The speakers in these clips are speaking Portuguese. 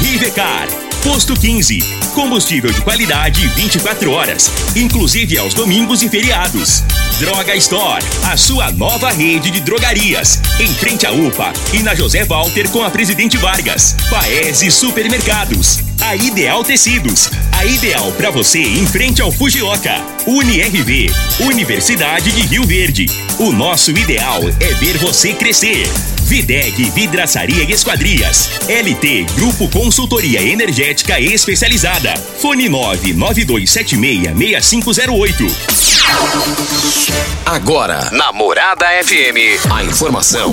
Rivecar. Posto 15. Combustível de qualidade 24 horas, inclusive aos domingos e feriados. Droga Store, a sua nova rede de drogarias. Em frente à UPA e na José Walter com a Presidente Vargas. Paese Supermercados. A Ideal Tecidos. A ideal para você em frente ao Fujioka. UniRV. Universidade de Rio Verde. O nosso ideal é ver você crescer. Videg Vidraçaria e Esquadrias. LT Grupo Consultoria Energética Especializada. Fone 992766508. Agora, Namorada FM, a informação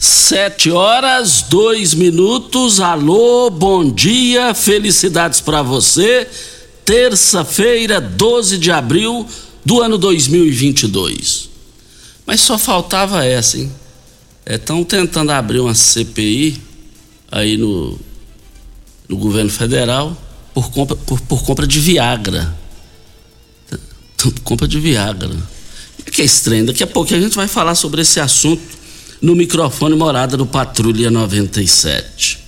Sete horas, dois minutos. Alô, bom dia, felicidades para você. Terça-feira, 12 de abril do ano 2022. Mas só faltava essa, hein? Estão tentando abrir uma CPI aí no, no governo federal por compra, por, por compra de Viagra. Compra de Viagra. Que é estranho. Daqui a pouco a gente vai falar sobre esse assunto no microfone morada do Patrulha 97.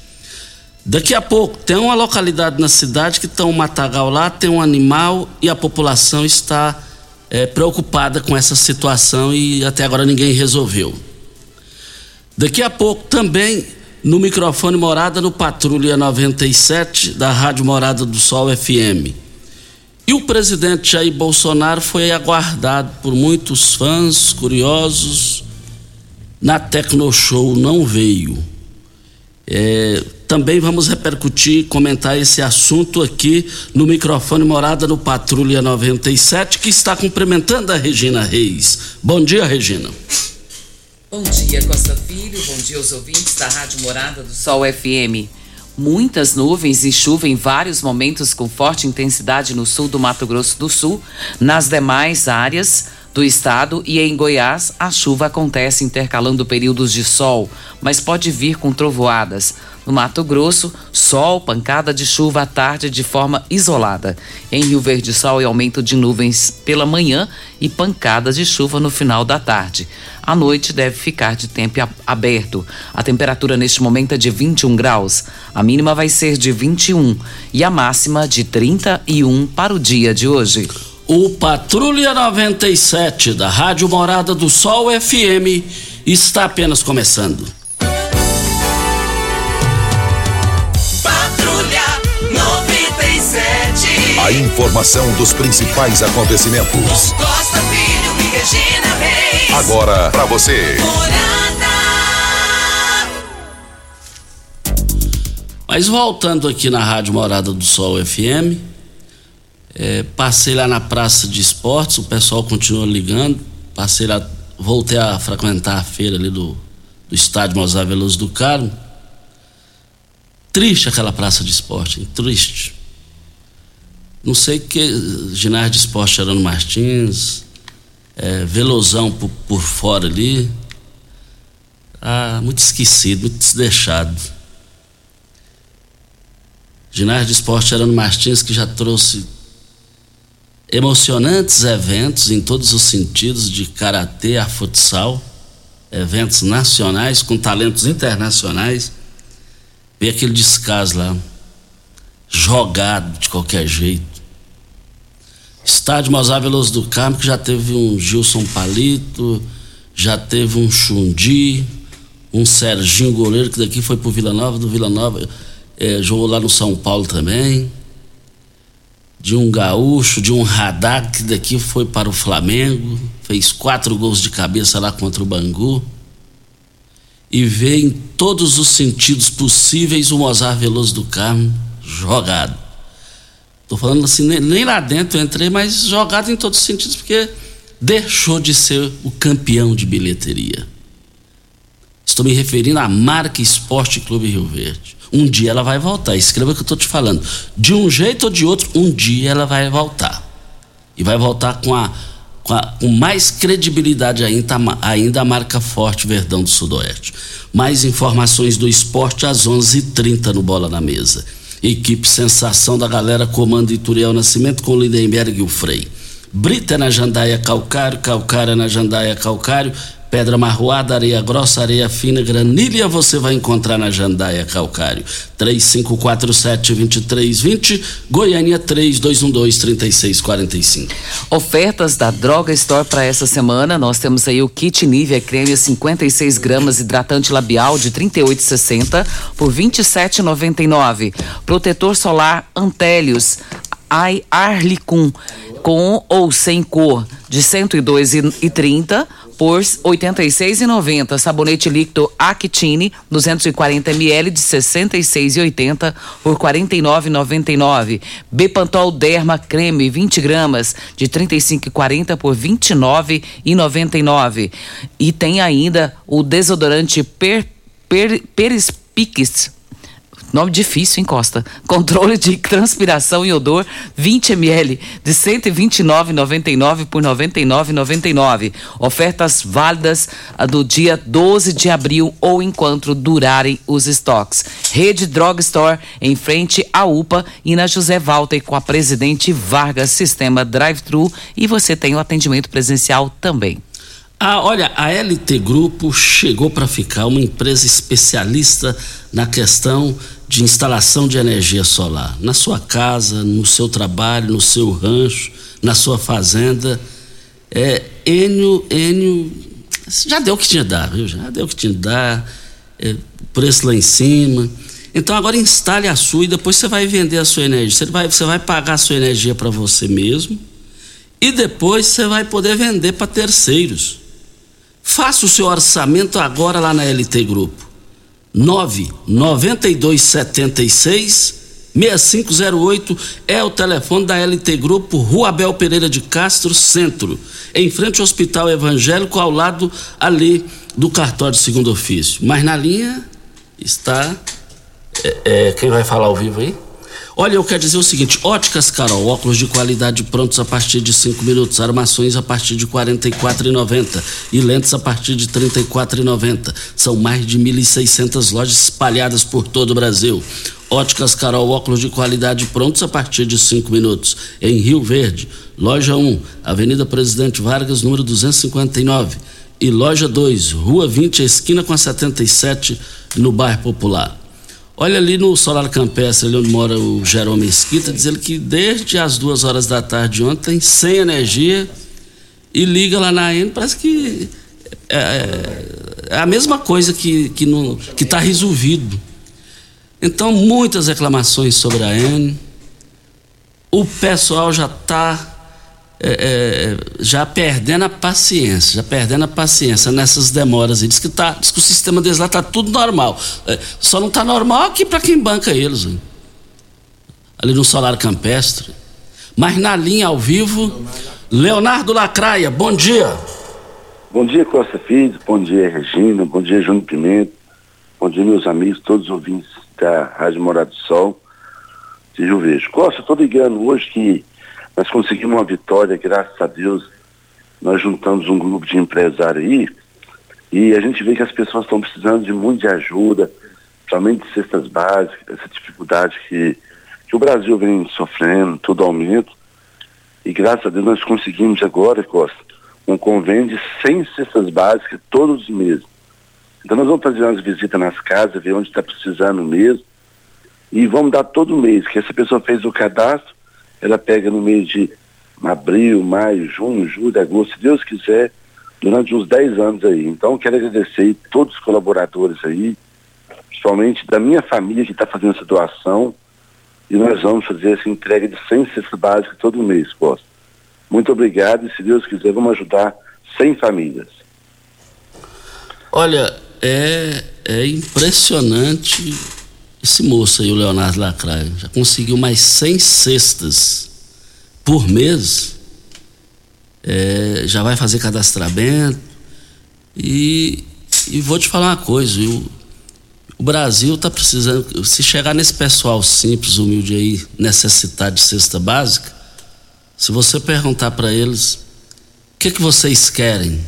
Daqui a pouco tem uma localidade na cidade que tem um matagal lá, tem um animal e a população está é, preocupada com essa situação e até agora ninguém resolveu. Daqui a pouco também no microfone morada no Patrulha 97 da Rádio Morada do Sol FM. E o presidente Jair Bolsonaro foi aguardado por muitos fãs curiosos na Tecnoshow não veio. É, também vamos repercutir, comentar esse assunto aqui no microfone Morada no Patrulha 97, que está cumprimentando a Regina Reis. Bom dia, Regina. Bom dia, Costa Filho. Bom dia aos ouvintes da Rádio Morada do Sol FM. Muitas nuvens e chuva em vários momentos com forte intensidade no sul do Mato Grosso do Sul. Nas demais áreas, do estado e em Goiás, a chuva acontece intercalando períodos de sol, mas pode vir com trovoadas. No Mato Grosso, sol, pancada de chuva à tarde de forma isolada. Em Rio Verde, sol e aumento de nuvens pela manhã e pancadas de chuva no final da tarde. A noite deve ficar de tempo aberto. A temperatura neste momento é de 21 graus. A mínima vai ser de 21 e a máxima de 31 para o dia de hoje. O Patrulha 97 da Rádio Morada do Sol FM está apenas começando. Patrulha 97. A informação dos principais acontecimentos. Costa Filho e Regina Reis. Agora para você. Morada. Mas voltando aqui na Rádio Morada do Sol FM, é, passei lá na praça de esportes, o pessoal continua ligando. Passei lá, voltei a frequentar a feira ali do, do estádio Mozart Veloso do Carmo. Triste aquela praça de esporte, hein? triste. Não sei que ginásio de esporte Arano Martins, é, Velozão por, por fora ali. Ah, muito esquecido, muito desdeixado. Ginásio de esporte Arano Martins que já trouxe emocionantes eventos em todos os sentidos, de karatê a futsal, eventos nacionais com talentos internacionais. Ver aquele descaso lá, jogado de qualquer jeito. Estádio Mozart Veloso do Carmo, que já teve um Gilson Palito, já teve um Chundi, um Serginho Goleiro, que daqui foi pro Vila Nova, do Vila Nova, é, jogou lá no São Paulo também de um gaúcho, de um radar que daqui foi para o Flamengo, fez quatro gols de cabeça lá contra o Bangu e vê em todos os sentidos possíveis o Mozart Veloso do Carmo jogado. Tô falando assim, nem, nem lá dentro eu entrei, mas jogado em todos os sentidos, porque deixou de ser o campeão de bilheteria. Estou me referindo à marca Esporte Clube Rio Verde. Um dia ela vai voltar. Escreva o que eu estou te falando. De um jeito ou de outro, um dia ela vai voltar. E vai voltar com a, com, a, com mais credibilidade ainda, ainda a marca Forte Verdão do Sudoeste. Mais informações do esporte às 11:30 h 30 no Bola na Mesa. Equipe Sensação da Galera comando Ituriel Nascimento com Lindenberg e o Frei. Brita na Jandaia Calcário, Calcária na Jandaia Calcário, Pedra marroada, areia grossa, areia fina, granilha você vai encontrar na Jandaia Calcário. 3547-2320, Goiânia 3212-3645. Ofertas da Droga Store para essa semana. Nós temos aí o kit Nivea creme 56 gramas hidratante labial de 38,60 por 27,99. Protetor solar Antélios Ai Arlicum com ou sem cor de 102,30 por R$ 86,90. Sabonete líquido Actine 240 ml de 66,80 por R$ 49,99. Bepantol Derma Creme 20 gramas de 35,40 por R$ 29,99. E tem ainda o desodorante per, per, Perispix Nome difícil, hein, Costa? Controle de transpiração e odor 20 ml de 129,99 por 99,99. Ofertas válidas do dia 12 de abril ou enquanto durarem os estoques. Rede Drugstore em frente à UPA e na José Walter com a Presidente Vargas Sistema Drive-Thru e você tem o atendimento presencial também. Ah, olha, a LT Grupo chegou para ficar uma empresa especialista na questão de instalação de energia solar na sua casa, no seu trabalho, no seu rancho, na sua fazenda. É, Enio, Enio, já deu o que tinha de dar, viu? Já deu o que tinha de dar, é, preço lá em cima. Então agora instale a sua e depois você vai vender a sua energia. Você vai, você vai pagar a sua energia para você mesmo e depois você vai poder vender para terceiros. Faça o seu orçamento agora lá na LT Grupo. 99276 6508 é o telefone da LT Grupo, Rua Abel Pereira de Castro, Centro, em frente ao Hospital Evangélico, ao lado ali do cartório de segundo ofício. Mas na linha está. É, é, quem vai falar ao vivo aí? Olha, eu quero dizer o seguinte: óticas Carol, óculos de qualidade prontos a partir de 5 minutos, armações a partir de R$ 44,90 e lentes a partir de R$ 34,90. São mais de 1.600 lojas espalhadas por todo o Brasil. Óticas Carol, óculos de qualidade prontos a partir de 5 minutos. Em Rio Verde, loja 1, Avenida Presidente Vargas, número 259. E loja 2, Rua 20, esquina com a 77, no bairro Popular. Olha ali no Solar Campestre, ali onde mora o Jerome Mesquita, dizendo que desde as duas horas da tarde ontem, sem energia, e liga lá na AN, parece que é, é, é a mesma coisa que que que está resolvido. Então muitas reclamações sobre a AN. O pessoal já está é, é, já perdendo a paciência, já perdendo a paciência nessas demoras. Ele diz que, tá, diz que o sistema deles lá está tudo normal. É, só não está normal aqui para quem banca eles. Hein? Ali no Solar Campestre. Mas na linha ao vivo, Leonardo Lacraia, bom dia. Bom dia, Costa Filho, bom dia, Regina, bom dia, Júnior Pimenta, bom dia, meus amigos, todos os ouvintes da Rádio Morado do Sol de Rio Vejo. Costa, estou ligando hoje que nós conseguimos uma vitória, graças a Deus. Nós juntamos um grupo de empresários aí e a gente vê que as pessoas estão precisando de muito de ajuda, somente de cestas básicas, essa dificuldade que, que o Brasil vem sofrendo, todo aumento. E graças a Deus nós conseguimos agora, Costa, um convênio de 100 cestas básicas todos os meses. Então nós vamos fazer umas visitas nas casas, ver onde está precisando mesmo. E vamos dar todo mês, que essa pessoa fez o cadastro, ela pega no mês de abril, maio, junho, julho, agosto, se Deus quiser, durante uns 10 anos aí. Então, quero agradecer todos os colaboradores aí, principalmente da minha família que está fazendo essa doação. e nós vamos fazer essa entrega de 100 cestas básicas todo mês, Costa. Muito obrigado e se Deus quiser vamos ajudar 100 famílias. Olha, é, é impressionante esse moço aí, o Leonardo Lacraia. Já conseguiu mais 100 cestas por mês. É, já vai fazer cadastramento. E, e vou te falar uma coisa, o, o Brasil está precisando. Se chegar nesse pessoal simples, humilde aí, necessitado de cesta básica, se você perguntar para eles o que, que vocês querem,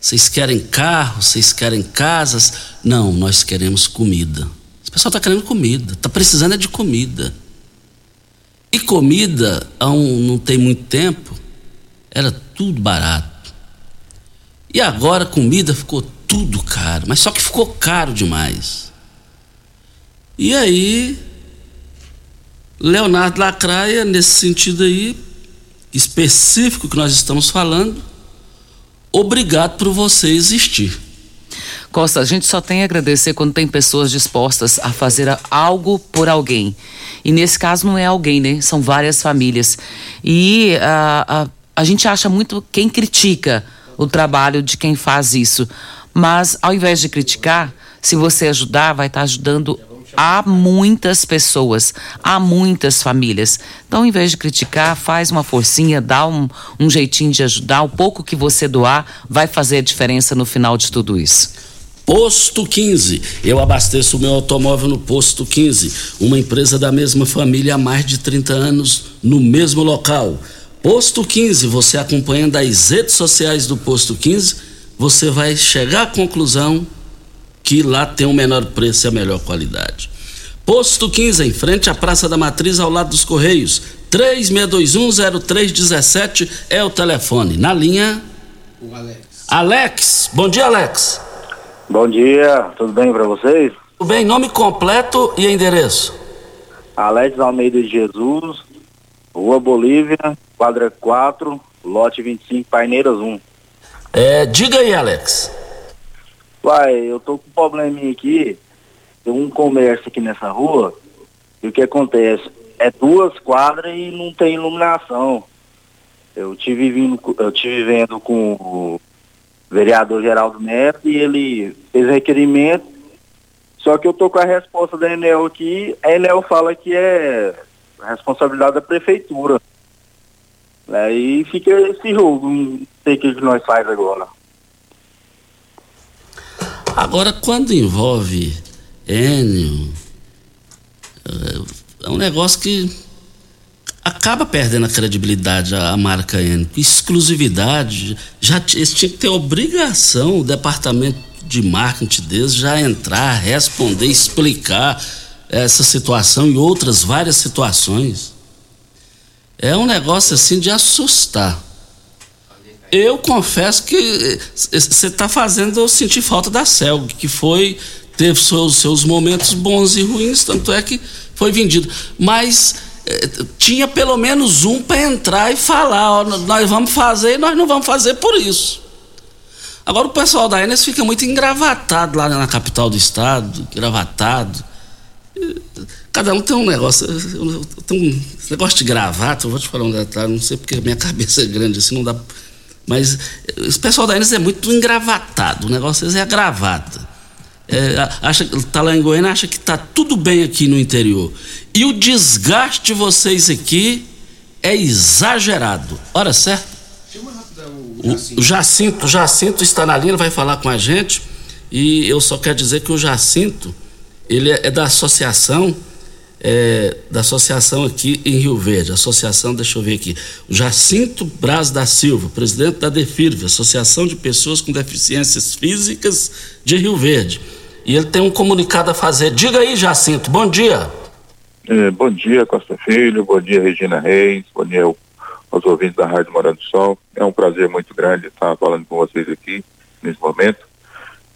vocês querem carro? Vocês querem casas? Não, nós queremos comida. O pessoal está querendo comida, está precisando é de comida. E comida, há um, não tem muito tempo, era tudo barato. E agora comida ficou tudo caro, mas só que ficou caro demais. E aí, Leonardo Lacraia, nesse sentido aí, específico que nós estamos falando, obrigado por você existir. Costa, a gente só tem a agradecer quando tem pessoas dispostas a fazer algo por alguém. E nesse caso não é alguém, né? São várias famílias. E a, a, a gente acha muito quem critica o trabalho de quem faz isso. Mas ao invés de criticar, se você ajudar, vai estar ajudando há muitas pessoas, há muitas famílias. Então, ao invés de criticar, faz uma forcinha, dá um, um jeitinho de ajudar. O pouco que você doar vai fazer a diferença no final de tudo isso. Posto 15. Eu abasteço o meu automóvel no Posto 15, uma empresa da mesma família há mais de 30 anos no mesmo local. Posto 15, você acompanhando as redes sociais do Posto 15, você vai chegar à conclusão que lá tem o menor preço e a melhor qualidade. Posto 15, em frente à Praça da Matriz, ao lado dos Correios. 36210317 é o telefone. Na linha. O Alex. Alex, bom dia, Alex. Bom dia, tudo bem para vocês? Tudo bem, nome completo e endereço. Alex Almeida de Jesus, Rua Bolívia, quadra 4, lote 25, Paineiras 1. É, diga aí, Alex. Uai, eu tô com um probleminha aqui, tem um comércio aqui nessa rua, e o que acontece? É duas quadras e não tem iluminação. Eu tive vindo, eu tive vendo com vereador Geraldo Neto e ele fez requerimento, só que eu tô com a resposta da Enel aqui, a Enel fala que é responsabilidade da prefeitura. Aí fica esse jogo, não sei o que nós faz agora. Agora, quando envolve Enio, é um negócio que acaba perdendo a credibilidade a, marca Enio. Exclusividade, já eles tinham que ter obrigação, o departamento de marketing deles já entrar, responder, explicar essa situação e outras várias situações. É um negócio assim de assustar. Eu confesso que você está fazendo eu sentir falta da Celg, que foi teve seus, seus momentos bons e ruins, tanto é que foi vendido. Mas eh, tinha pelo menos um para entrar e falar: ó, nós vamos fazer e nós não vamos fazer por isso. Agora o pessoal da Enes fica muito engravatado lá na capital do estado, engravatado. Cada um tem um negócio. Tem um negócio de gravata, eu vou te falar um detalhe, não sei porque minha cabeça é grande assim, não dá mas esse pessoal da Enes é muito engravatado, o negócio é gravata. É, acha, tá lá em Goiânia, acha que tá tudo bem aqui no interior. E o desgaste de vocês aqui é exagerado. Hora certa? O, o Jacinto, o Jacinto está na linha, vai falar com a gente. E eu só quero dizer que o Jacinto, ele é, é da associação é, da associação aqui em Rio Verde, associação, deixa eu ver aqui, o Jacinto Braz da Silva, presidente da DEFIRV, Associação de Pessoas com Deficiências Físicas de Rio Verde. E ele tem um comunicado a fazer. Diga aí, Jacinto, bom dia. É, bom dia, Costa Filho, bom dia, Regina Reis, bom dia aos ouvintes da Rádio Morando do Sol. É um prazer muito grande estar falando com vocês aqui nesse momento.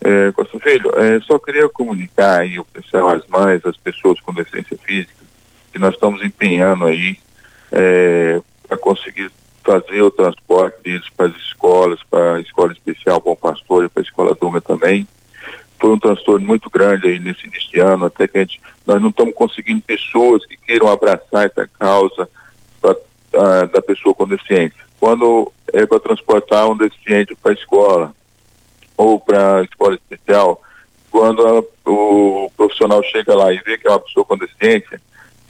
É, Costa Filho, é, só queria comunicar aí o pessoal, as mães, as pessoas com deficiência física, que nós estamos empenhando aí é, para conseguir fazer o transporte deles para as escolas, para a escola especial Bom Pastor e para a escola Duma também. Foi um transtorno muito grande aí nesse início de ano, até que a gente, nós não estamos conseguindo pessoas que queiram abraçar essa causa pra, uh, da pessoa com deficiência. Quando é para transportar um deficiente para a escola ou para a escola especial, quando a, o profissional chega lá e vê que é uma pessoa com deficiência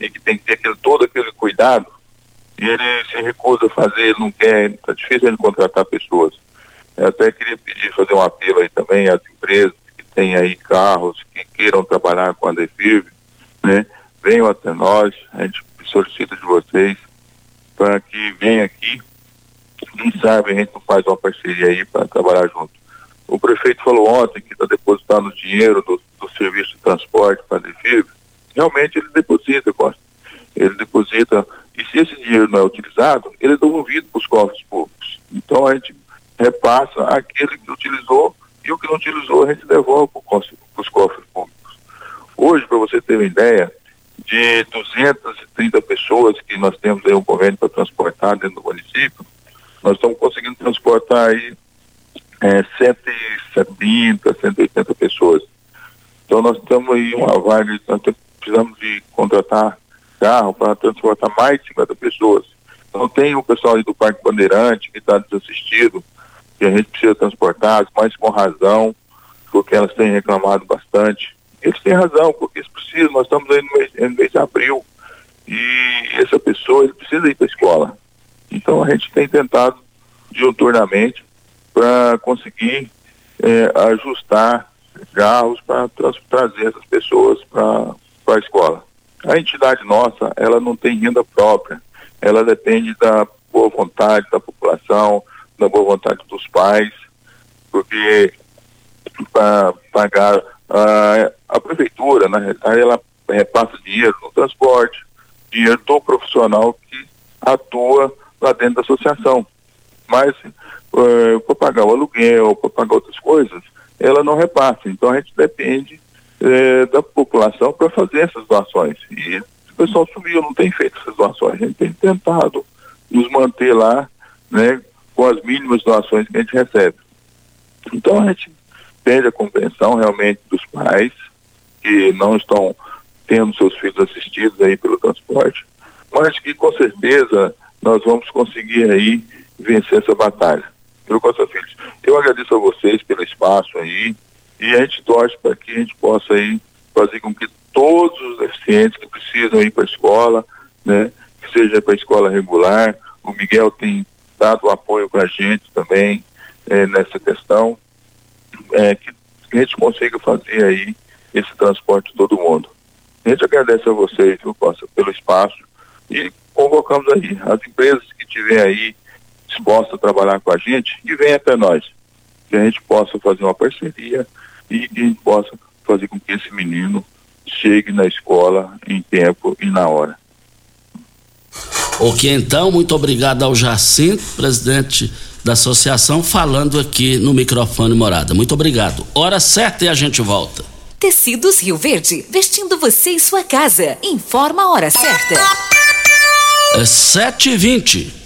e que tem que ter aquele, todo aquele cuidado, e ele se recusa a fazer, não quer, está difícil ele contratar pessoas. Eu até queria pedir, fazer um apelo aí também às empresas têm aí carros, que queiram trabalhar com a Defib, né? Venham até nós, a gente solicita de vocês para que venham aqui. Quem sabe a gente não faz uma parceria aí para trabalhar junto. O prefeito falou ontem que está depositando dinheiro do, do, serviço de transporte para a Defib. Realmente ele deposita, Costa. Ele deposita, e se esse dinheiro não é utilizado, ele é devolvido para os cofres públicos. Então a gente repassa aquele que utilizou e o que não utilizou a gente devolve para os cofres públicos. Hoje, para você ter uma ideia, de 230 pessoas que nós temos aí um convênio para transportar dentro do município, nós estamos conseguindo transportar aí é, 170, 180 pessoas. Então nós estamos aí uma vaga, nós precisamos de contratar carro para transportar mais de 50 pessoas. Então tem o pessoal aí do Parque Bandeirante que está desassistido, que a gente precisa transportar, mas com razão, porque elas têm reclamado bastante. Eles têm razão, porque eles precisam, nós estamos aí no mês, no mês de abril, e essa pessoa ele precisa ir para a escola. Então a gente tem tentado diuturnamente para conseguir é, ajustar carros para trazer essas pessoas para a escola. A entidade nossa, ela não tem renda própria, ela depende da boa vontade da população, da boa vontade dos pais, porque para pagar a, a prefeitura, na realidade, ela repassa dinheiro no transporte, dinheiro do profissional que atua lá dentro da associação. Mas uh, para pagar o aluguel, para pagar outras coisas, ela não repassa. Então a gente depende uh, da população para fazer essas doações. E o pessoal subiu, não tem feito essas doações. A gente tem tentado nos manter lá, né, com as mínimas doações que a gente recebe. Então a gente pede a compreensão realmente dos pais que não estão tendo seus filhos assistidos aí pelo transporte, mas que com certeza nós vamos conseguir aí vencer essa batalha. Viu, Costa Filhos? Eu agradeço a vocês pelo espaço aí e a gente torce para que a gente possa aí fazer com que todos os deficientes que precisam ir para a escola, né, que seja para a escola regular, o Miguel tem dado apoio para a gente também é, nessa questão, é, que a gente consiga fazer aí esse transporte de todo mundo. A gente agradece a vocês, viu, Costa, pelo espaço e convocamos aí as empresas que tiverem aí dispostas a trabalhar com a gente e venham até nós, que a gente possa fazer uma parceria e que a gente possa fazer com que esse menino chegue na escola em tempo e na hora. Ok, então, muito obrigado ao Jacinto, presidente da associação, falando aqui no microfone Morada. Muito obrigado. Hora certa e a gente volta. Tecidos Rio Verde, vestindo você e sua casa. Informa a hora certa. É 7h20.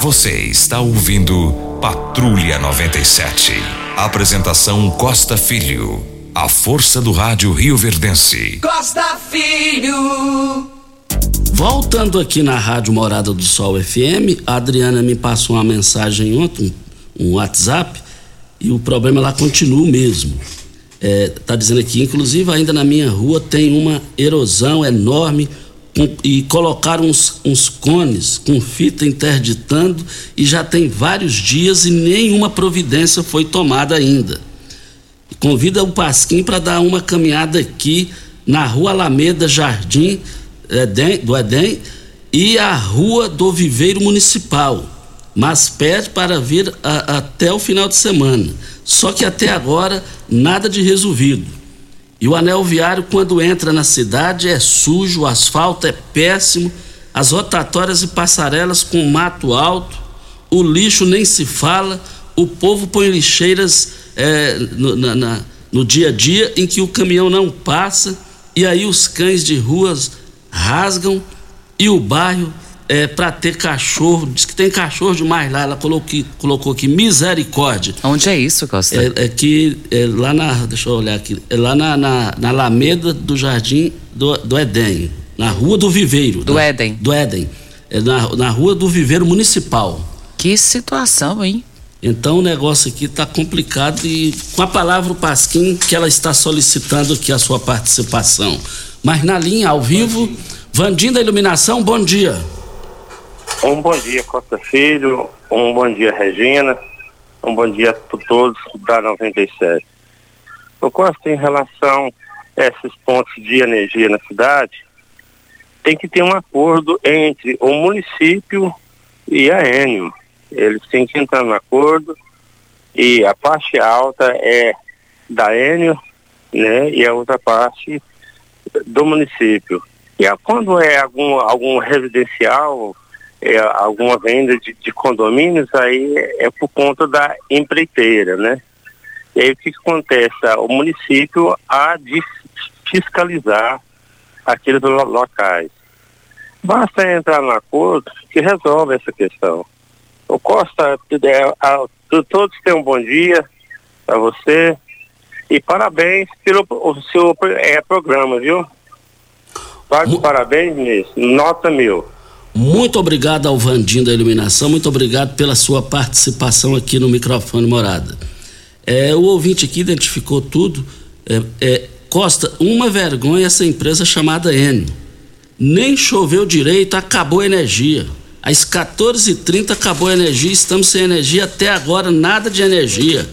Você está ouvindo Patrulha 97. Apresentação Costa Filho. A força do rádio Rio Verdense. Costa Filho. Voltando aqui na Rádio Morada do Sol FM, a Adriana me passou uma mensagem ontem, um WhatsApp, e o problema lá continua o mesmo. É, tá dizendo aqui, inclusive ainda na minha rua tem uma erosão enorme com, e colocaram uns, uns cones com fita interditando e já tem vários dias e nenhuma providência foi tomada ainda. Convida o Pasquim para dar uma caminhada aqui na rua Alameda Jardim do Edem e a rua do Viveiro Municipal, mas pede para vir a, até o final de semana. Só que até agora nada de resolvido. E o anel viário, quando entra na cidade, é sujo, o asfalto é péssimo, as rotatórias e passarelas com mato alto, o lixo nem se fala, o povo põe lixeiras é, no, na, na, no dia a dia em que o caminhão não passa, e aí os cães de ruas rasgam e o bairro é, para ter cachorro, diz que tem cachorro demais lá, ela colocou aqui, colocou aqui misericórdia. Onde é isso, Costa? É, é que é lá na, deixa eu olhar aqui, é lá na, na, na Alameda do Jardim do, do Éden, na Rua do Viveiro. Do na, Éden. Do Éden, é na, na Rua do Viveiro Municipal. Que situação, hein? Então o negócio aqui está complicado e com a palavra o Pasquim que ela está solicitando aqui a sua participação. Mas na linha, ao vivo, Vandinho da Iluminação, bom dia. Um bom dia, Costa Filho. Um bom dia, Regina. Um bom dia a todos da 97. O Costa, em relação a esses pontos de energia na cidade, tem que ter um acordo entre o município e a Enio. Eles têm que entrar no acordo e a parte alta é da Enio, né? E a outra parte do município. E quando é algum, algum residencial, é, alguma venda de, de, condomínios, aí é, por conta da empreiteira, né? E aí o que, que acontece? O município há de fiscalizar aqueles lo locais. Basta entrar no acordo que resolve essa questão. O Costa, é, a, todos tenham um bom dia para você e parabéns pelo o seu é, programa, viu? Pague parabéns, ministro. Nota mil. Muito obrigado ao Vandinho da Iluminação, muito obrigado pela sua participação aqui no microfone Morada. É, o ouvinte aqui identificou tudo. É, é, Costa, uma vergonha essa empresa chamada Enio. Nem choveu direito, acabou a energia. Às 14h30 acabou a energia, estamos sem energia até agora, nada de energia.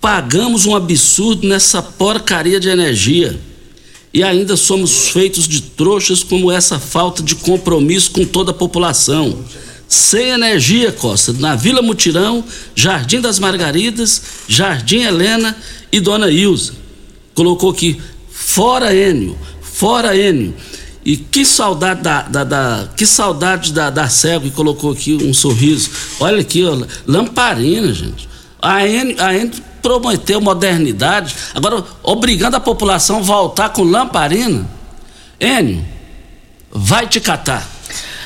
Pagamos um absurdo nessa porcaria de energia e ainda somos feitos de trouxas como essa falta de compromisso com toda a população. Sem energia, Costa, na Vila Mutirão, Jardim das Margaridas, Jardim Helena e Dona Ilza. colocou aqui, fora Enio, fora Enio. E que saudade da, da, da que saudade da, da cego que colocou aqui um sorriso. Olha aqui, ó, lamparina, gente. A Enio, a Enio prometeu modernidade, agora obrigando a população a voltar com lamparina. Enio, vai te catar.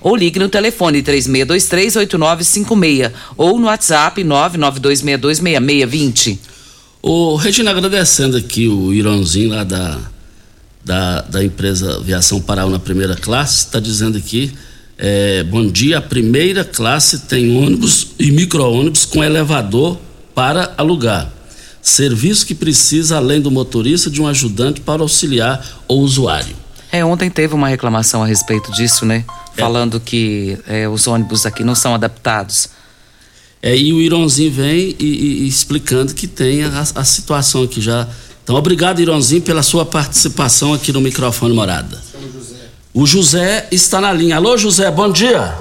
ou ligue no telefone 3623-8956 ou no WhatsApp 992626620. Ô, Regina, agradecendo aqui o Ironzinho lá da, da, da empresa Aviação Paraú na primeira classe, está dizendo aqui, é, bom dia, a primeira classe tem ônibus e micro-ônibus com elevador para alugar. Serviço que precisa, além do motorista, de um ajudante para auxiliar o usuário. É, ontem teve uma reclamação a respeito disso, né? É. Falando que é, os ônibus aqui não são adaptados. É, e o Ironzinho vem e, e, e explicando que tem a, a, situação aqui já. Então, obrigado, Ironzinho, pela sua participação aqui no microfone Morada. O José está na linha. Alô, José, bom dia.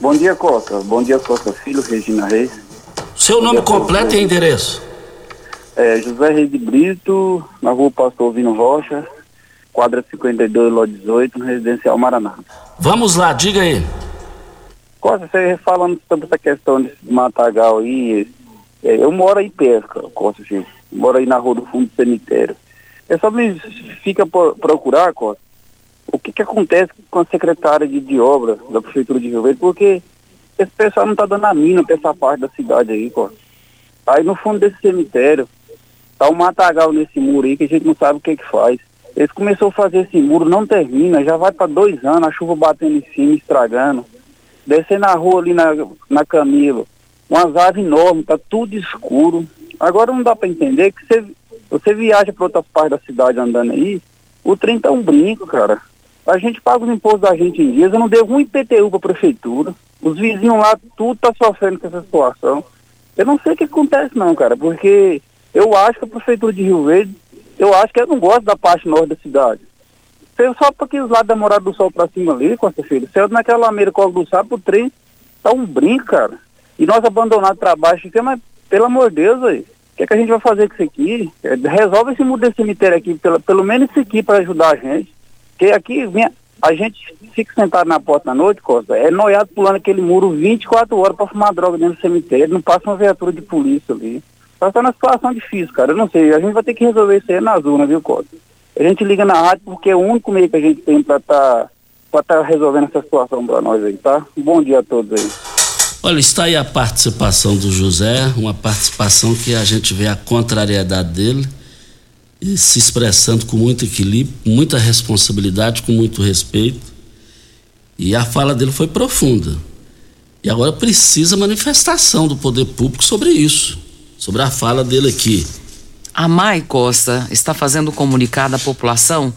Bom dia, Costa. Bom dia, Costa Filho, Regina Reis. Seu bom nome completo e endereço? É, José Reis de Brito, na rua Pastor Vino Rocha, quadra 52, lote 18, no Residencial Maraná. Vamos lá, diga aí. Costa, você falando sobre essa questão de matagal aí, é, eu moro aí perto, Costa, gente. Moro aí na rua do fundo do cemitério. É só me fica procurar, Costa, o que que acontece com a secretária de, de obra da Prefeitura de Rio Verde, porque esse pessoal não tá dando a mina pra essa parte da cidade aí, Costa. Aí no fundo desse cemitério, tá um matagal nesse muro aí que a gente não sabe o que que faz. Eles começou a fazer esse muro, não termina, já vai para dois anos, a chuva batendo em cima, estragando. Descer na rua ali na, na Camilo, umas árvores enormes, tá tudo escuro. Agora não dá para entender que você, você viaja para outras partes da cidade andando aí, o trem tá um brinco, cara. A gente paga os impostos da gente em dias, eu não devo um IPTU para a prefeitura. Os vizinhos lá, tudo tá sofrendo com essa situação. Eu não sei o que acontece não, cara, porque eu acho que a prefeitura de Rio Verde eu acho que eu não gosto da parte norte da cidade. Você só para aqueles lados da Morada do Sol para cima ali, Costa Filho, você naquela lameira Colo do Sapo, o trem tá um brinco, cara. E nós abandonados para baixo, mas pelo amor de Deus, o que, é que a gente vai fazer com isso aqui? É, resolve esse muro desse cemitério aqui, pelo, pelo menos isso aqui para ajudar a gente. Porque aqui minha, a gente fica sentado na porta na noite, Costa, é noiado pulando aquele muro 24 horas para fumar droga dentro do cemitério, não passa uma viatura de polícia ali. Tá sendo uma situação difícil, cara. Eu não sei, a gente vai ter que resolver isso aí na zona, viu, Costa? A gente liga na rádio porque é o único meio que a gente tem para estar tá, tá resolvendo essa situação para nós aí, tá? Bom dia a todos aí. Olha, está aí a participação do José, uma participação que a gente vê a contrariedade dele e se expressando com muito equilíbrio, com muita responsabilidade, com muito respeito. E a fala dele foi profunda. E agora precisa manifestação do poder público sobre isso sobre a fala dele aqui. A Mai Costa está fazendo comunicado à população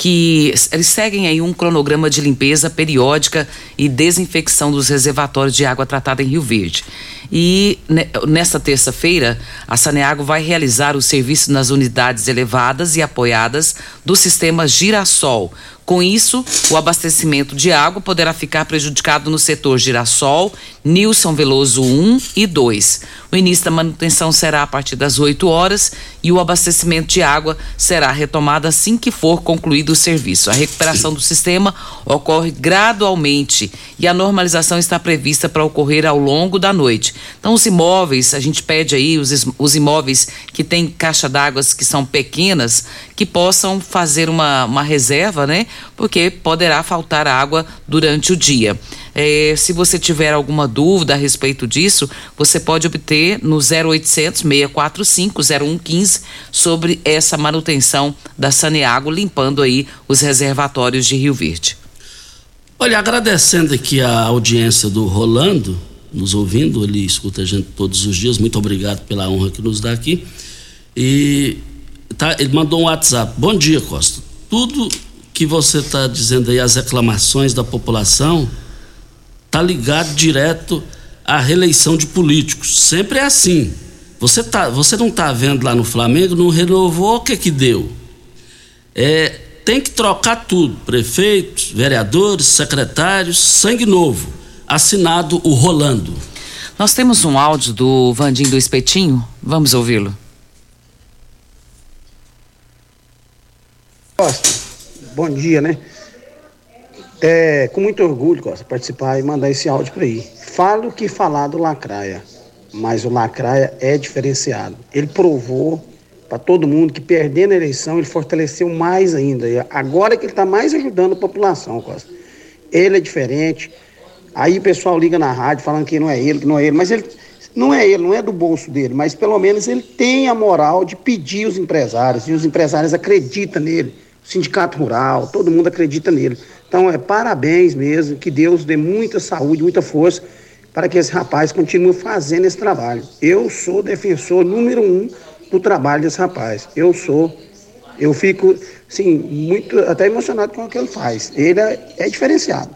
que eles seguem aí um cronograma de limpeza periódica e desinfecção dos reservatórios de água tratada em Rio Verde. E nesta terça-feira, a Saneago vai realizar o serviço nas unidades elevadas e apoiadas do sistema Girassol, com isso, o abastecimento de água poderá ficar prejudicado no setor Girassol, Nilson Veloso 1 e 2. O início da manutenção será a partir das 8 horas e o abastecimento de água será retomado assim que for concluído o serviço. A recuperação do sistema ocorre gradualmente e a normalização está prevista para ocorrer ao longo da noite. Então, os imóveis, a gente pede aí, os, os imóveis que têm caixa d'água que são pequenas, que possam fazer uma, uma reserva, né? porque poderá faltar água durante o dia. É, se você tiver alguma dúvida a respeito disso, você pode obter no 0800 645 0115 sobre essa manutenção da Saneago, limpando aí os reservatórios de Rio Verde. Olha, agradecendo aqui a audiência do Rolando, nos ouvindo, ele escuta a gente todos os dias, muito obrigado pela honra que nos dá aqui. E tá, ele mandou um WhatsApp. Bom dia, Costa. Tudo que você está dizendo aí, as reclamações da população, tá ligado direto à reeleição de políticos. Sempre é assim. Você, tá, você não está vendo lá no Flamengo, não renovou, o que que deu? É, tem que trocar tudo: prefeitos, vereadores, secretários, sangue novo. Assinado o Rolando. Nós temos um áudio do Vandim do Espetinho. Vamos ouvi-lo. Costa, bom dia, né? É, com muito orgulho, Costa, participar e mandar esse áudio para aí. Falo que falar do Lacraia, mas o Lacraia é diferenciado. Ele provou para todo mundo que perdendo a eleição ele fortaleceu mais ainda. Agora que ele está mais ajudando a população, Costa. Ele é diferente. Aí o pessoal liga na rádio falando que não é ele, que não é ele, mas ele não é ele, não é do bolso dele, mas pelo menos ele tem a moral de pedir os empresários, e os empresários acreditam nele. O sindicato rural, todo mundo acredita nele. Então, é parabéns mesmo, que Deus dê muita saúde, muita força para que esse rapaz continue fazendo esse trabalho. Eu sou defensor número um do trabalho desse rapaz. Eu sou, eu fico, sim, muito até emocionado com o que ele faz. Ele é, é diferenciado.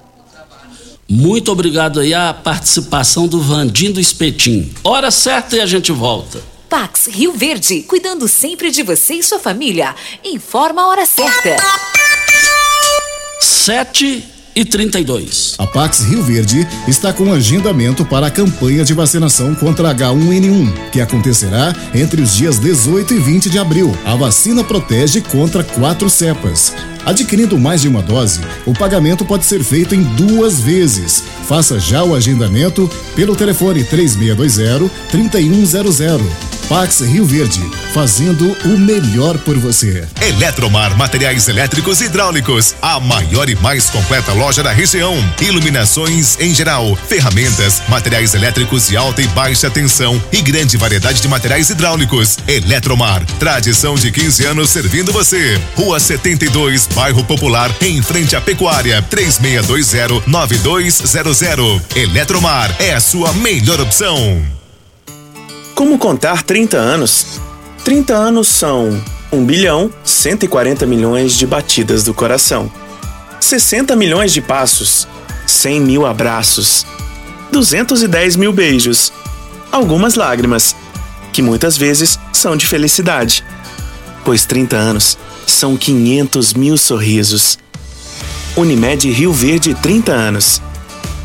Muito obrigado aí a participação do Vandim do Espetim. Hora certa e a gente volta. Pax Rio Verde, cuidando sempre de você e sua família. Informa a hora certa. 7 e 32. A Pax Rio Verde está com agendamento para a campanha de vacinação contra H1N1, que acontecerá entre os dias 18 e 20 de abril. A vacina protege contra quatro cepas. Adquirindo mais de uma dose, o pagamento pode ser feito em duas vezes. Faça já o agendamento pelo telefone 3620 3100. Pax Rio Verde, fazendo o melhor por você. Eletromar Materiais Elétricos e Hidráulicos, a maior e mais completa loja da região. Iluminações em geral, ferramentas, materiais elétricos de alta e baixa tensão e grande variedade de materiais hidráulicos. Eletromar, tradição de 15 anos servindo você. Rua 72, Bairro Popular, em frente à Pecuária, 3620-9200. Eletromar é a sua melhor opção. Como contar 30 anos? 30 anos são 1 bilhão 140 milhões de batidas do coração, 60 milhões de passos, 100 mil abraços, 210 mil beijos, algumas lágrimas, que muitas vezes são de felicidade, pois 30 anos são 500 mil sorrisos. Unimed Rio Verde 30 anos.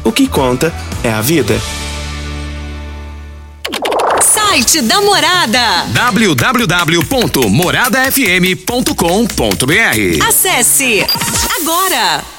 O que conta é a vida site da Morada. www.moradafm.com.br. Acesse agora.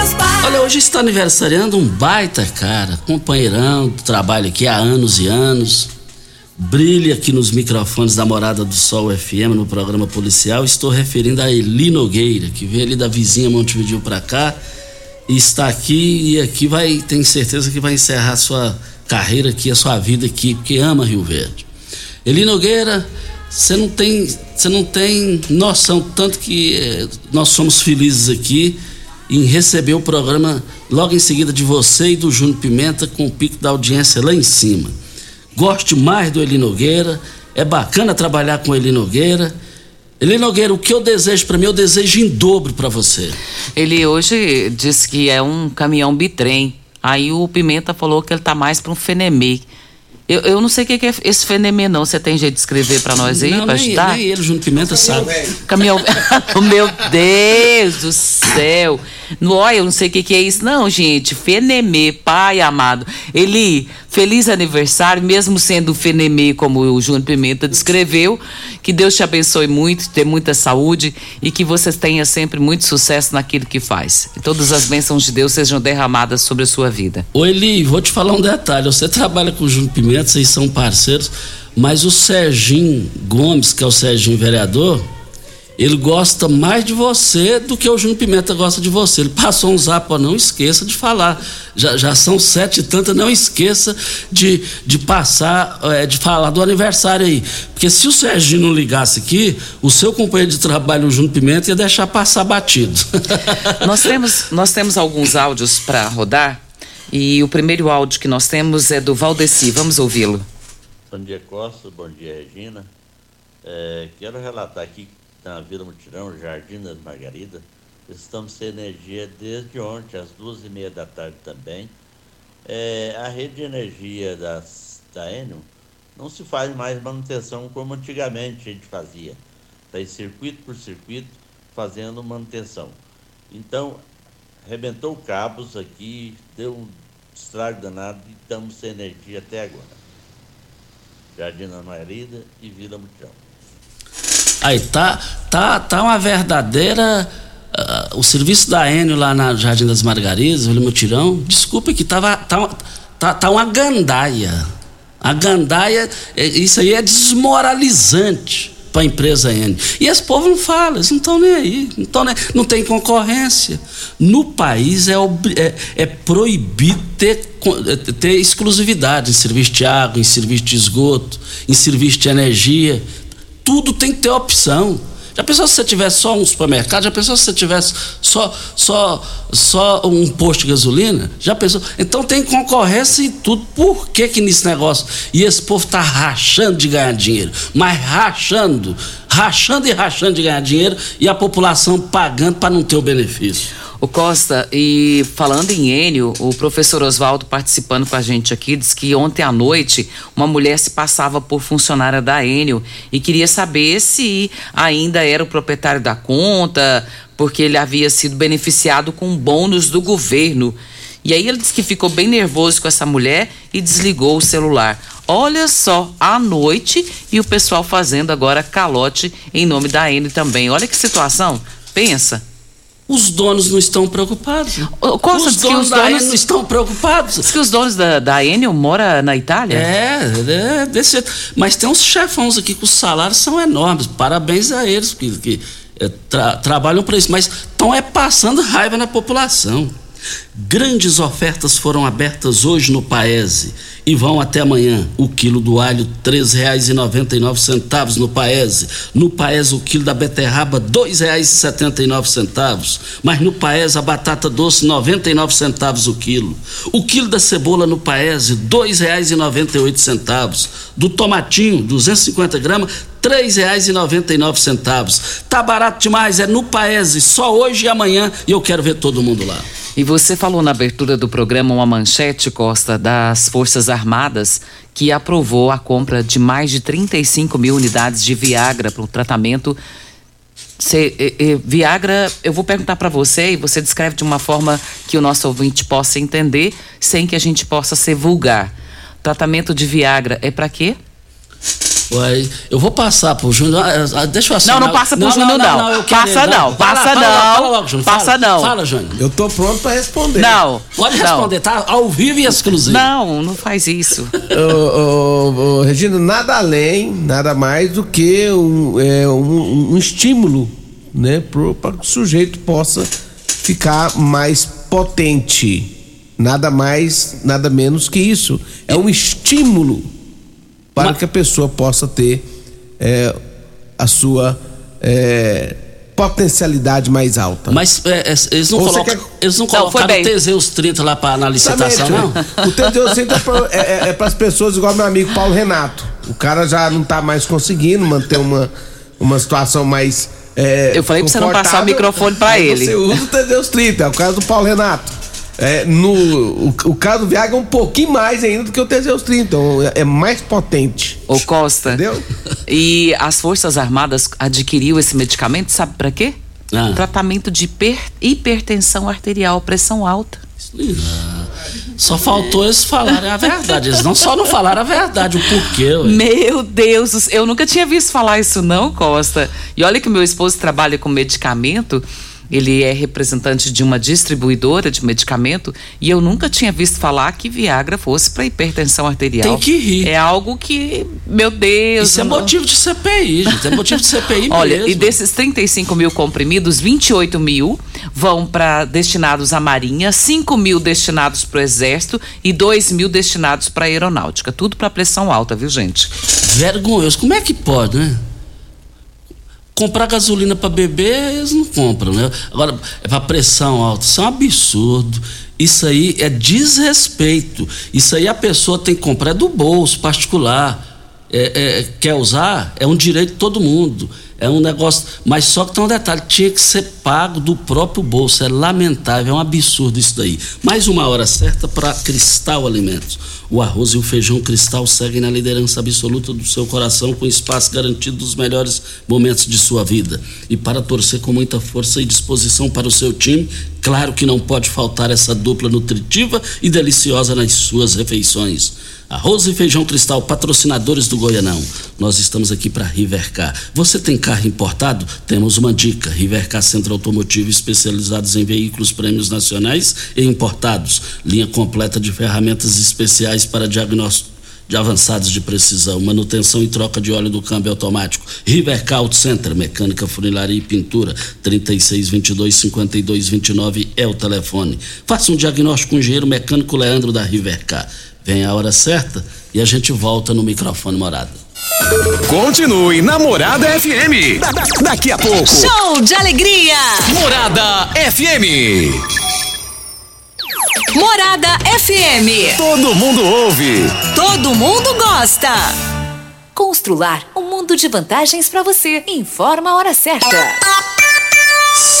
meus pais. Olha, hoje está aniversariando um baita cara, companheirão do trabalho aqui há anos e anos. brilha aqui nos microfones da Morada do Sol FM no programa policial. Estou referindo a Eli Nogueira, que veio ali da vizinha Montevideo para cá e está aqui e aqui vai, tem certeza que vai encerrar a sua carreira aqui, a sua vida aqui, porque ama Rio Verde. Eli Nogueira, você não tem, você não tem noção tanto que eh, nós somos felizes aqui em receber o programa logo em seguida de você e do Júnior Pimenta com o pico da audiência lá em cima. Gosto mais do Eli Nogueira, é bacana trabalhar com Eli Nogueira. Eli Nogueira, o que eu desejo para mim, eu desejo em dobro para você. Ele hoje disse que é um caminhão bitrem. Aí o Pimenta falou que ele tá mais para um fenemê. Eu, eu não sei o que, que é esse fenemê, não. Você tem jeito de escrever para nós aí, para ajudar? Nem ele, Júnior Pimenta, sabe. Caminhão. Meu Deus do céu. Não, olha, eu não sei o que, que é isso, não, gente. Fenemê, pai amado. Eli, feliz aniversário, mesmo sendo Fenemê, como o Júnior Pimenta descreveu. Que Deus te abençoe muito, ter muita saúde e que você tenha sempre muito sucesso naquilo que faz. E todas as bênçãos de Deus sejam derramadas sobre a sua vida. Ô Eli, vou te falar um detalhe. Você trabalha com o Júnior Pimenta, vocês são parceiros, mas o Serginho Gomes, que é o Serginho vereador, ele gosta mais de você do que o Júnior Pimenta gosta de você. Ele passou um zap, ó, não esqueça de falar. Já, já são sete e tanta, não esqueça de, de passar, é, de falar do aniversário aí. Porque se o Serginho não ligasse aqui, o seu companheiro de trabalho, o Júnior Pimenta, ia deixar passar batido. nós, temos, nós temos alguns áudios para rodar. E o primeiro áudio que nós temos é do Valdeci. Vamos ouvi-lo. Bom dia, Costa. Bom dia, Regina. É, quero relatar aqui na Vila Mutirão, Jardim das Margaridas. Estamos sem energia desde ontem, às duas e meia da tarde também. É, a rede de energia das, da Enel não se faz mais manutenção como antigamente a gente fazia. Está em circuito por circuito fazendo manutenção. Então, arrebentou cabos aqui, deu um estrago danado e estamos sem energia até agora. Jardim da Margarida e Vila Mutirão. Aí tá, tá, tá uma verdadeira. Uh, o serviço da Enio lá na Jardim das Margaridas, o Mutirão, desculpa que tava, tá, tá, tá uma gandaia. A gandaia, é, isso aí é desmoralizante para a empresa Enio. E esse povo não fala, eles não estão nem aí, não, nem, não tem concorrência. No país é, é, é proibido ter, ter exclusividade em serviço de água, em serviço de esgoto, em serviço de energia tudo tem que ter opção. Já pensou se você tivesse só um supermercado? Já pensou se você tivesse só, só, só um posto de gasolina? Já pensou? Então tem concorrência e tudo. Por que que nesse negócio? E esse povo está rachando de ganhar dinheiro. Mas rachando, rachando e rachando de ganhar dinheiro e a população pagando para não ter o benefício. O Costa, e falando em Enio, o professor Oswaldo participando com a gente aqui, disse que ontem à noite uma mulher se passava por funcionária da Enio e queria saber se ainda era o proprietário da conta, porque ele havia sido beneficiado com bônus do governo. E aí ele disse que ficou bem nervoso com essa mulher e desligou o celular. Olha só, à noite e o pessoal fazendo agora calote em nome da Enio também. Olha que situação. Pensa os donos não estão preocupados. Costa, os donos, os donos não estão preocupados. Diz que os donos da, da Enel moram na Itália? É, é desse jeito. Mas tem uns chefões aqui que os salários são enormes. Parabéns a eles que, que é, tra, trabalham para isso. Mas estão é passando raiva na população. Grandes ofertas foram abertas hoje no Paese e vão até amanhã. O quilo do alho R$ 3,99 no Paese. No Paese o quilo da beterraba R$ 2,79. Mas no Paese a batata doce R$ 99 centavos o quilo. O quilo da cebola no Paese R$ 2,98. Do tomatinho 250 gramas R$ 3,99. Tá barato demais, é no Paese, só hoje e amanhã e eu quero ver todo mundo lá. E você falou na abertura do programa uma manchete, Costa, das Forças Armadas, que aprovou a compra de mais de 35 mil unidades de Viagra para o tratamento. Cê, Viagra, eu vou perguntar para você e você descreve de uma forma que o nosso ouvinte possa entender, sem que a gente possa ser vulgar. Tratamento de Viagra é para quê? Ué, eu vou passar pro Júnior. ah, ah, Deixa eu assinar. Não, não passa pro Júnior, não. eu quero Passa não, Fala, passa fala, não, fala logo, Júnior, passa fala. não. Fala, Júnior. Eu tô pronto pra responder. Não. Pode não. responder, tá? Ao vivo e exclusivo. Não, não faz isso. Ô, ô, ô, Regina, nada além, nada mais do que um, é, um, um estímulo, né, para que o sujeito possa ficar mais potente. Nada mais, nada menos que isso. É um estímulo para que a pessoa possa ter é, a sua é, potencialidade mais alta. Mas é, é, eles não colocam, quer- eles não Não, colocaram bem. o Teseus 30 lá pra, na licitação, não? O Teseus 30 é, pra- é, é, para as pessoas igual meu amigo Paulo Renato. O cara já não tá mais conseguindo manter uma, uma situação mais. é, Eu falei pra você não passar o microfone pra Aí ele. Você usa o Teseus 30, é o caso do Paulo Renato. É, no, o, o caso do Viagra é um pouquinho mais ainda do que o Teseus 30, então é, é mais potente. Ô Costa. Entendeu? E as Forças Armadas adquiriu esse medicamento, sabe pra quê? Ah. Tratamento de hiper- hipertensão arterial, pressão alta. Só faltou eles falarem a verdade. Eles não só não falaram a verdade, o porquê. ué. Meu Deus, do céu, eu nunca tinha visto falar isso não, Costa. E olha que meu esposo trabalha com medicamento, ele é representante de uma distribuidora de medicamento e eu nunca tinha visto falar que Viagra fosse para hipertensão arterial. Tem que rir. É algo que, meu Deus. Isso é não- motivo de CPI, gente. É motivo de CPI Olha, mesmo. e desses 35 mil comprimidos, 28 mil vão para destinados à Marinha, 5 mil destinados para o Exército e 2 mil destinados para a Aeronáutica. Tudo para pressão alta, viu, gente? Vergonhoso. Como é que pode, né? Comprar gasolina para beber, eles não compram, né? Agora, é para pressão alta. Isso é um absurdo. Isso aí é desrespeito. Isso aí a pessoa tem que comprar é do bolso particular. É, é, quer usar, é um direito de todo mundo. É um negócio. Mas só que tem um detalhe: tinha que ser pago do próprio bolso. É lamentável, é um absurdo isso daí. Mais uma hora certa para Cristal Alimentos. O arroz e o feijão Cristal seguem na liderança absoluta do seu coração, com espaço garantido dos melhores momentos de sua vida. E para torcer com muita força e disposição para o seu time, claro que não pode faltar essa dupla nutritiva e deliciosa nas suas refeições. Arroz e Feijão Cristal, patrocinadores do Goianão. Nós estamos aqui para Rivercar. Você tem importado? Temos uma dica. Rivercar Centro Automotivo, especializados em veículos prêmios nacionais e importados. Linha completa de ferramentas especiais para diagnóstico de avançados de precisão, manutenção e troca de óleo do câmbio automático. Rivercar Auto Center, mecânica, funilaria e pintura. 3622 5229 é o telefone. Faça um diagnóstico com o engenheiro mecânico Leandro da Rivercar. Vem a hora certa e a gente volta no microfone morada. Continue na Morada FM. Da- da- daqui a pouco. Show de alegria! Morada FM. Morada FM. Todo mundo ouve. Todo mundo gosta. Constrular um mundo de vantagens para você. Informa a hora certa.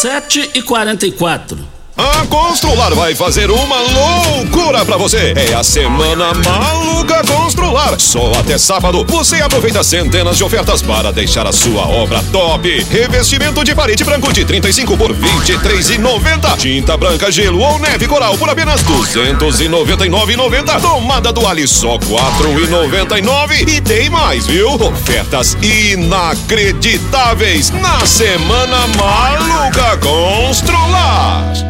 7 e 44 A Constrular vai fazer uma loucura pra você. É a semana maluca Constrular. Só até sábado você aproveita centenas de ofertas para deixar a sua obra top. Revestimento de parede branco de 35 por 23,90. Tinta branca, gelo ou neve coral por apenas 299,90. Tomada do Ali só 4,99. E tem mais, viu? Ofertas inacreditáveis na semana maluca Constrular.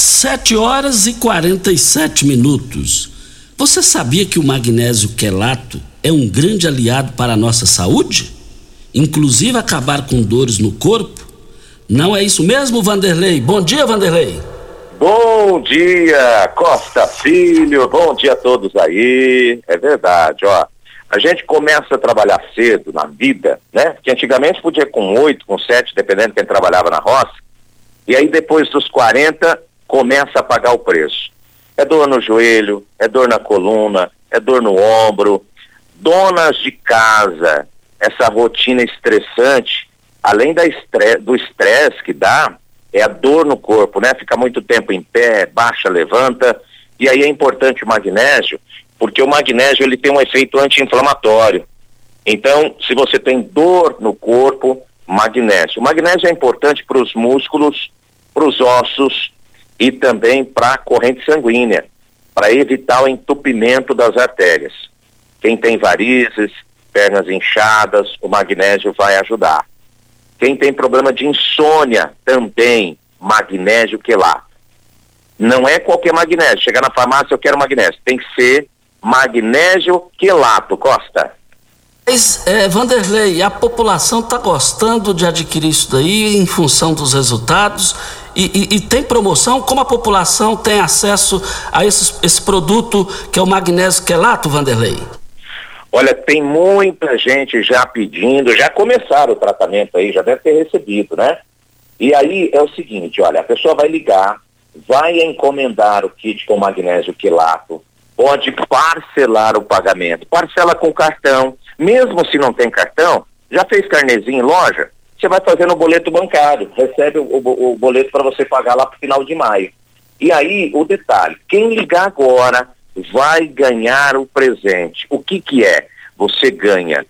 7 horas e 47 minutos. Você sabia que o magnésio quelato é um grande aliado para a nossa saúde? Inclusive acabar com dores no corpo? Não é isso mesmo, Vanderlei? Bom dia, Vanderlei. Bom dia, Costa Filho. Bom dia a todos aí. É verdade, ó. A gente começa a trabalhar cedo na vida, né? Que antigamente podia com oito, com sete, dependendo de quem trabalhava na roça. E aí depois dos 40 começa a pagar o preço. É dor no joelho, é dor na coluna, é dor no ombro. Donas de casa, essa rotina estressante, além da estre do estresse que dá, é a dor no corpo, né? Fica muito tempo em pé, baixa, levanta. E aí é importante o magnésio, porque o magnésio ele tem um efeito anti-inflamatório. Então, se você tem dor no corpo, magnésio. O magnésio é importante para os músculos, para os ossos e também para a corrente sanguínea, para evitar o entupimento das artérias. Quem tem varizes, pernas inchadas, o magnésio vai ajudar. Quem tem problema de insônia, também magnésio quelato. Não é qualquer magnésio. Chegar na farmácia, eu quero magnésio. Tem que ser magnésio quelato, Costa. Mas, é, Vanderlei, a população está gostando de adquirir isso daí em função dos resultados e, e, e, tem promoção? Como a população tem acesso a esses, esse produto que é o magnésio quelato, Vanderlei? Olha, tem muita gente já pedindo, já começaram o tratamento aí, já deve ter recebido, né? E aí é o seguinte, olha, a pessoa vai ligar, vai encomendar o kit com magnésio quelato, pode parcelar o pagamento, parcela com cartão, mesmo se não tem cartão, já fez carnezinho em loja, você vai fazendo o boleto bancário, recebe o, o, o boleto para você pagar lá para o final de maio. E aí, o detalhe, quem ligar agora vai ganhar o presente. O que que é? Você ganha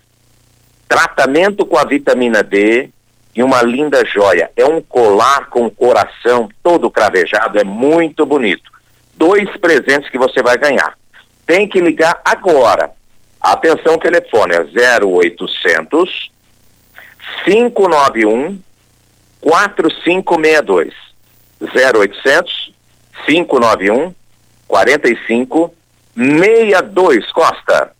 tratamento com a vitamina D e uma linda joia. É um colar com coração todo cravejado, é muito bonito. Dois presentes que você vai ganhar. Tem que ligar agora. Atenção, telefone é 0800 591 4562. 0800 591 4562. Costa.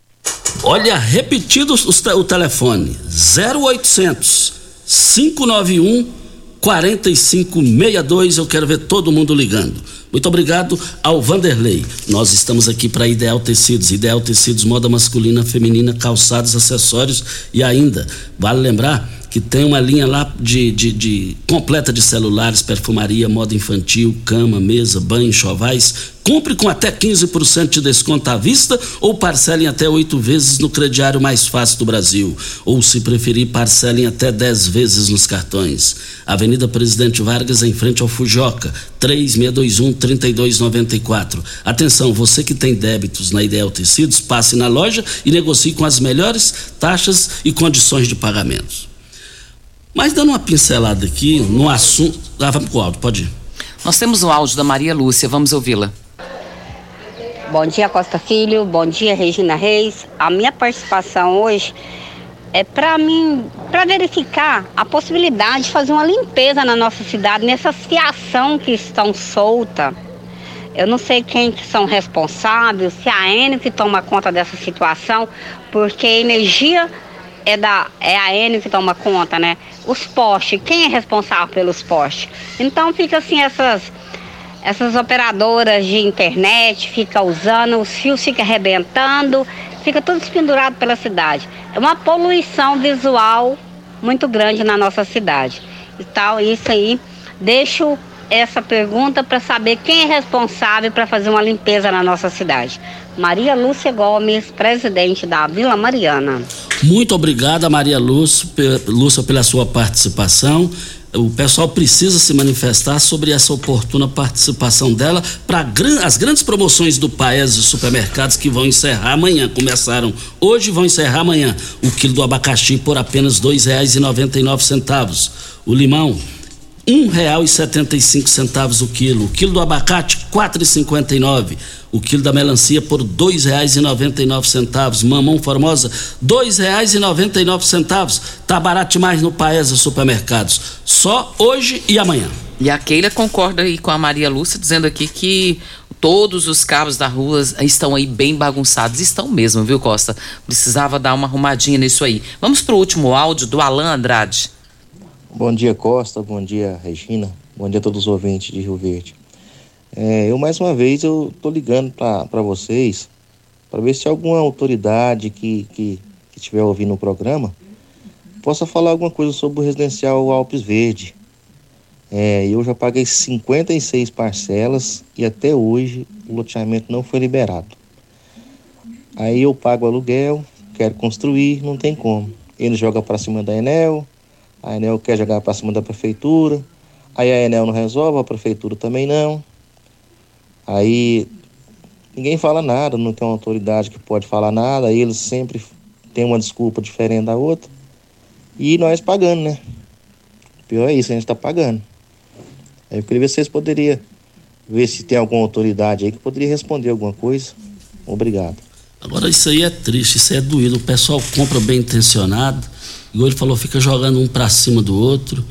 Olha, repetido os, o telefone: 0800 591 4562. Eu quero ver todo mundo ligando. Muito obrigado ao Vanderlei. Nós estamos aqui para Ideal Tecidos. Ideal Tecidos, moda masculina, feminina, calçados, acessórios e ainda, vale lembrar que tem uma linha lá de, de, de completa de celulares, perfumaria, moda infantil, cama, mesa, banho, chovais. Compre com até 15% de desconto à vista ou parcelem até oito vezes no crediário mais fácil do Brasil. Ou, se preferir, parcelem até 10 vezes nos cartões. Avenida Presidente Vargas, em frente ao Fujoca, 3621-3294. Atenção, você que tem débitos na Ideal Tecidos, passe na loja e negocie com as melhores taxas e condições de pagamentos. Mas dando uma pincelada aqui no assunto. Ah, vamos com o áudio, pode ir. Nós temos o áudio da Maria Lúcia, vamos ouvi-la. Bom dia, Costa Filho. Bom dia, Regina Reis. A minha participação hoje é para mim, para verificar a possibilidade de fazer uma limpeza na nossa cidade, nessas fiação que estão solta. Eu não sei quem que são responsáveis, se a Enel que toma conta dessa situação, porque a energia é da é a Enel que toma conta, né? Os postes, quem é responsável pelos postes? Então fica assim essas essas operadoras de internet fica usando, os fios ficam arrebentando, fica tudo espendurado pela cidade. É uma poluição visual muito grande na nossa cidade. E tal, isso aí, deixo essa pergunta para saber quem é responsável para fazer uma limpeza na nossa cidade. Maria Lúcia Gomes, presidente da Vila Mariana. Muito obrigada, Maria Lúcia pela sua participação o pessoal precisa se manifestar sobre essa oportuna participação dela para as grandes promoções do Paes e supermercados que vão encerrar amanhã. Começaram hoje vão encerrar amanhã. O quilo do abacaxi por apenas R$ 2,99. O limão um real e setenta e cinco centavos o quilo. O quilo do abacate quatro e cinquenta e nove. O quilo da melancia por dois reais e noventa e nove centavos. Mamão formosa dois reais e noventa e nove centavos. Tá barato demais no Paesa Supermercados. Só hoje e amanhã. E a Keila concorda aí com a Maria Lúcia dizendo aqui que todos os cabos da rua estão aí bem bagunçados. Estão mesmo, viu, Costa? Precisava dar uma arrumadinha nisso aí. Vamos pro último áudio do Alan Andrade. Bom dia, Costa. Bom dia, Regina. Bom dia a todos os ouvintes de Rio Verde. É, eu, mais uma vez, eu tô ligando para vocês para ver se alguma autoridade que, que, que estiver ouvindo o programa possa falar alguma coisa sobre o residencial Alpes Verde. É, eu já paguei 56 parcelas e até hoje o loteamento não foi liberado. Aí eu pago aluguel, quero construir, não tem como. Ele joga para cima da Enel, a Enel quer jogar para cima da prefeitura. Aí a Enel não resolve, a prefeitura também não. Aí ninguém fala nada, não tem uma autoridade que pode falar nada, aí eles sempre têm uma desculpa diferente da outra. E nós pagando, né? O pior é isso, a gente está pagando. Aí eu queria ver se vocês poderiam ver se tem alguma autoridade aí que poderia responder alguma coisa. Obrigado. Agora isso aí é triste, isso é doído. O pessoal compra bem intencionado Igual ele falou, fica jogando um para cima do outro.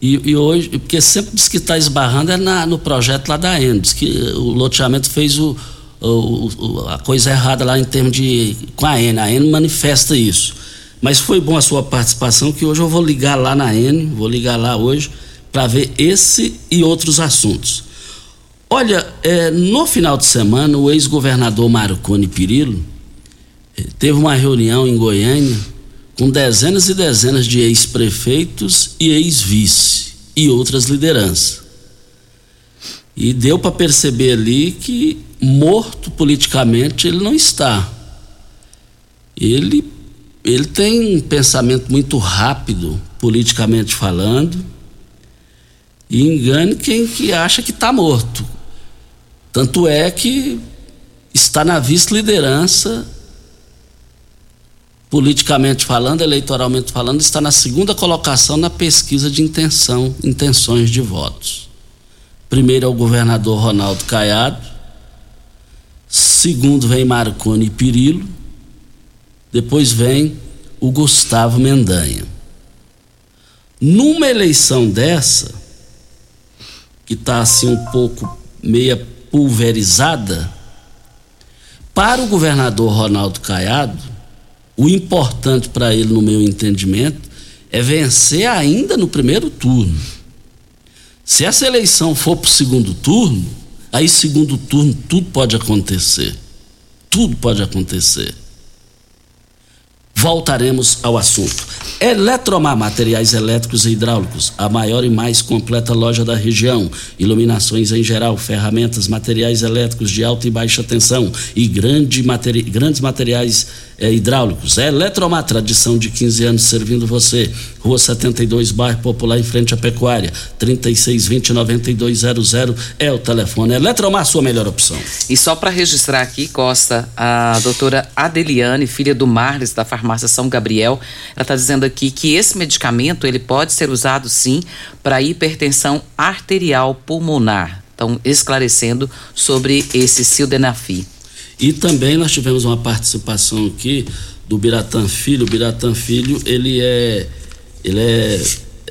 E, e, hoje, porque sempre diz que está esbarrando é na, no projeto lá da Endes, que o loteamento fez o, o, o, a coisa errada lá em termos de. com a N. A N manifesta isso. Mas foi bom a sua participação, que hoje eu vou ligar lá na N, vou ligar lá hoje, para ver esse e outros assuntos. Olha, é, no final de semana, o ex-governador Marconi Pirillo é, teve uma reunião em Goiânia com dezenas e dezenas de ex-prefeitos e ex-vice e outras lideranças. E deu para perceber ali que morto politicamente ele não está. Ele ele tem um pensamento muito rápido, politicamente falando, e engane quem que acha que está morto. Tanto é que está na vice-liderança politicamente falando, eleitoralmente falando, está na segunda colocação na pesquisa de intenção, intenções de votos. Primeiro é o governador Ronaldo Caiado, segundo vem Marconi Pirillo, depois vem o Gustavo Mendanha. Numa eleição dessa, que está assim um pouco meia pulverizada, para o governador Ronaldo Caiado, o importante para ele, no meu entendimento, é vencer ainda no primeiro turno. Se essa eleição for para o segundo turno, aí segundo turno tudo pode acontecer. Tudo pode acontecer. Voltaremos ao assunto. Eletromar Materiais Elétricos e Hidráulicos, a maior e mais completa loja da região. Iluminações em geral, ferramentas, materiais elétricos de alta e baixa tensão e grande materi grandes materiais eh, hidráulicos. É Eletromar, tradição de 15 anos servindo você. Rua 72, bairro Popular, em frente à Pecuária. 3620-9200 é o telefone. Eletromar, sua melhor opção. E só para registrar aqui, Costa, a doutora Adeliane, filha do Marles, da farmácia São Gabriel, ela está dizendo aqui que esse medicamento ele pode ser usado sim para hipertensão arterial pulmonar. Então, esclarecendo sobre esse sildenafil. E também nós tivemos uma participação aqui do Biratã Filho. O Biratã Filho, ele é, ele é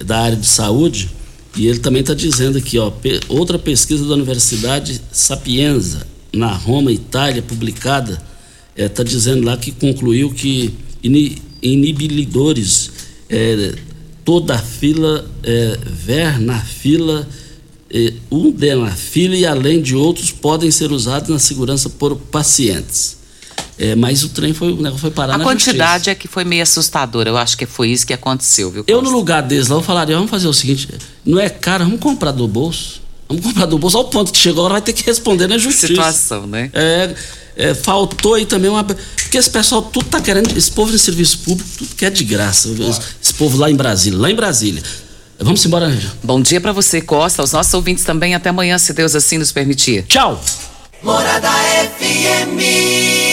da área de saúde e ele também está dizendo aqui, ó, outra pesquisa da Universidade Sapienza, na Roma, Itália, publicada, está é, dizendo lá que concluiu que inibilidores é, toda a fila, é, vernafila, eh, fila e além de outros podem ser usados na segurança por pacientes. É, mas o trem foi, o foi parar A na quantidade justiça. é que foi meio assustadora. Eu acho que foi isso que aconteceu, viu? Eu, no lugar deles lá, eu falaria: vamos fazer o seguinte: não é caro, vamos comprar do bolso. Vamos comprar do bolso ao ponto que chegou, agora vai ter que responder na justiça. Situação, né? É, é, faltou aí também uma. Porque esse pessoal tudo tá querendo. Esse povo de serviço público, tudo quer de graça. Esse, esse povo lá em Brasília, lá em Brasília. Vamos embora. Bom dia para você, Costa. Aos nossos ouvintes também. Até amanhã, se Deus assim nos permitir. Tchau. Morada FM.